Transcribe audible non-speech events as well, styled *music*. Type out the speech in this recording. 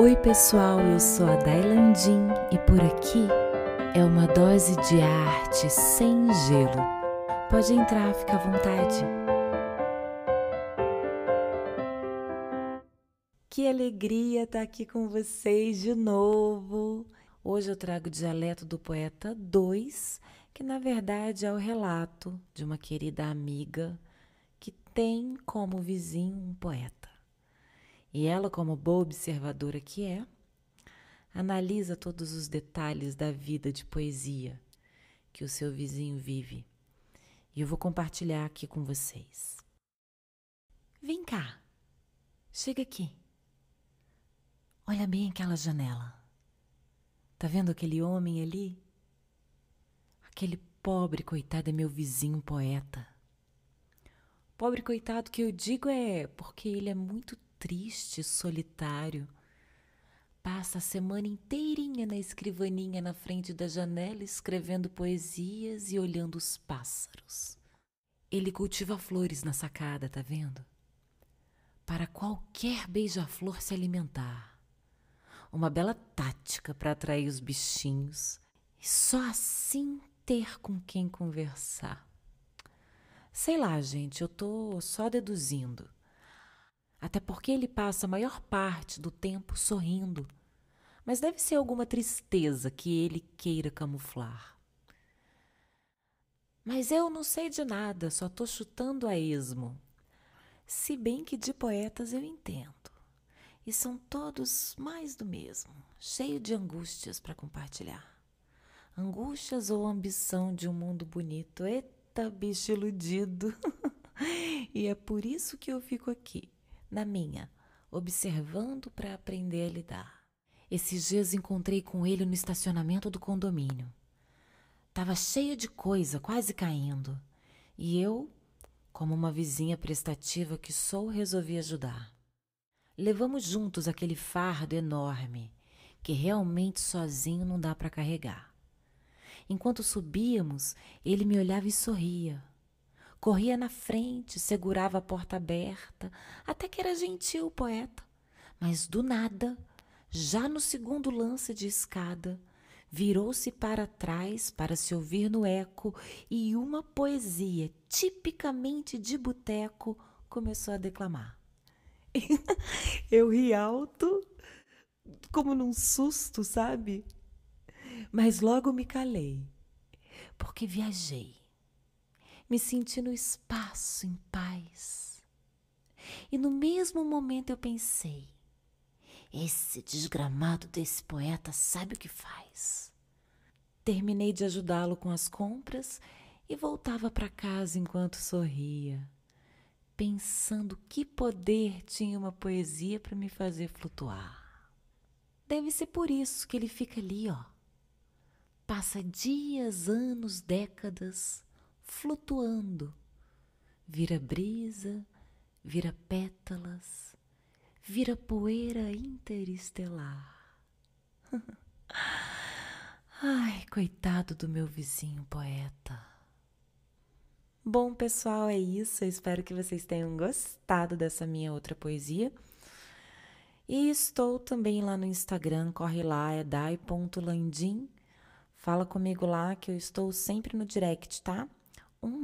Oi, pessoal, eu sou a Dailandim e por aqui é uma dose de arte sem gelo. Pode entrar, fica à vontade. Que alegria estar aqui com vocês de novo. Hoje eu trago o dialeto do poeta 2, que na verdade é o relato de uma querida amiga que tem como vizinho um poeta. E ela, como boa observadora que é, analisa todos os detalhes da vida de poesia que o seu vizinho vive. E eu vou compartilhar aqui com vocês. Vem cá, chega aqui. Olha bem aquela janela. Tá vendo aquele homem ali? Aquele pobre coitado é meu vizinho poeta. Pobre coitado que eu digo é porque ele é muito triste, solitário. Passa a semana inteirinha na escrivaninha na frente da janela escrevendo poesias e olhando os pássaros. Ele cultiva flores na sacada, tá vendo? Para qualquer beija-flor se alimentar. Uma bela tática para atrair os bichinhos e só assim ter com quem conversar. Sei lá, gente, eu tô só deduzindo até porque ele passa a maior parte do tempo sorrindo. Mas deve ser alguma tristeza que ele queira camuflar. Mas eu não sei de nada, só estou chutando a esmo. Se bem que de poetas eu entendo. E são todos mais do mesmo, cheio de angústias para compartilhar. Angústias ou ambição de um mundo bonito. Eita, bicho iludido! *laughs* e é por isso que eu fico aqui na minha, observando para aprender a lidar. Esses dias encontrei com ele no estacionamento do condomínio. Tava cheio de coisa, quase caindo. E eu, como uma vizinha prestativa que sou, resolvi ajudar. Levamos juntos aquele fardo enorme que realmente sozinho não dá para carregar. Enquanto subíamos, ele me olhava e sorria. Corria na frente, segurava a porta aberta, até que era gentil o poeta. Mas do nada, já no segundo lance de escada, virou-se para trás para se ouvir no eco e uma poesia tipicamente de boteco começou a declamar. *laughs* Eu ri alto, como num susto, sabe? Mas logo me calei, porque viajei me senti no espaço em paz. E no mesmo momento eu pensei: esse desgramado desse poeta sabe o que faz. Terminei de ajudá-lo com as compras e voltava para casa enquanto sorria, pensando que poder tinha uma poesia para me fazer flutuar. Deve ser por isso que ele fica ali, ó. Passa dias, anos, décadas flutuando. Vira brisa, vira pétalas, vira poeira interestelar. *laughs* Ai, coitado do meu vizinho poeta. Bom, pessoal, é isso. Eu espero que vocês tenham gostado dessa minha outra poesia. E estou também lá no Instagram, corre lá, é dai.landim. Fala comigo lá que eu estou sempre no direct, tá?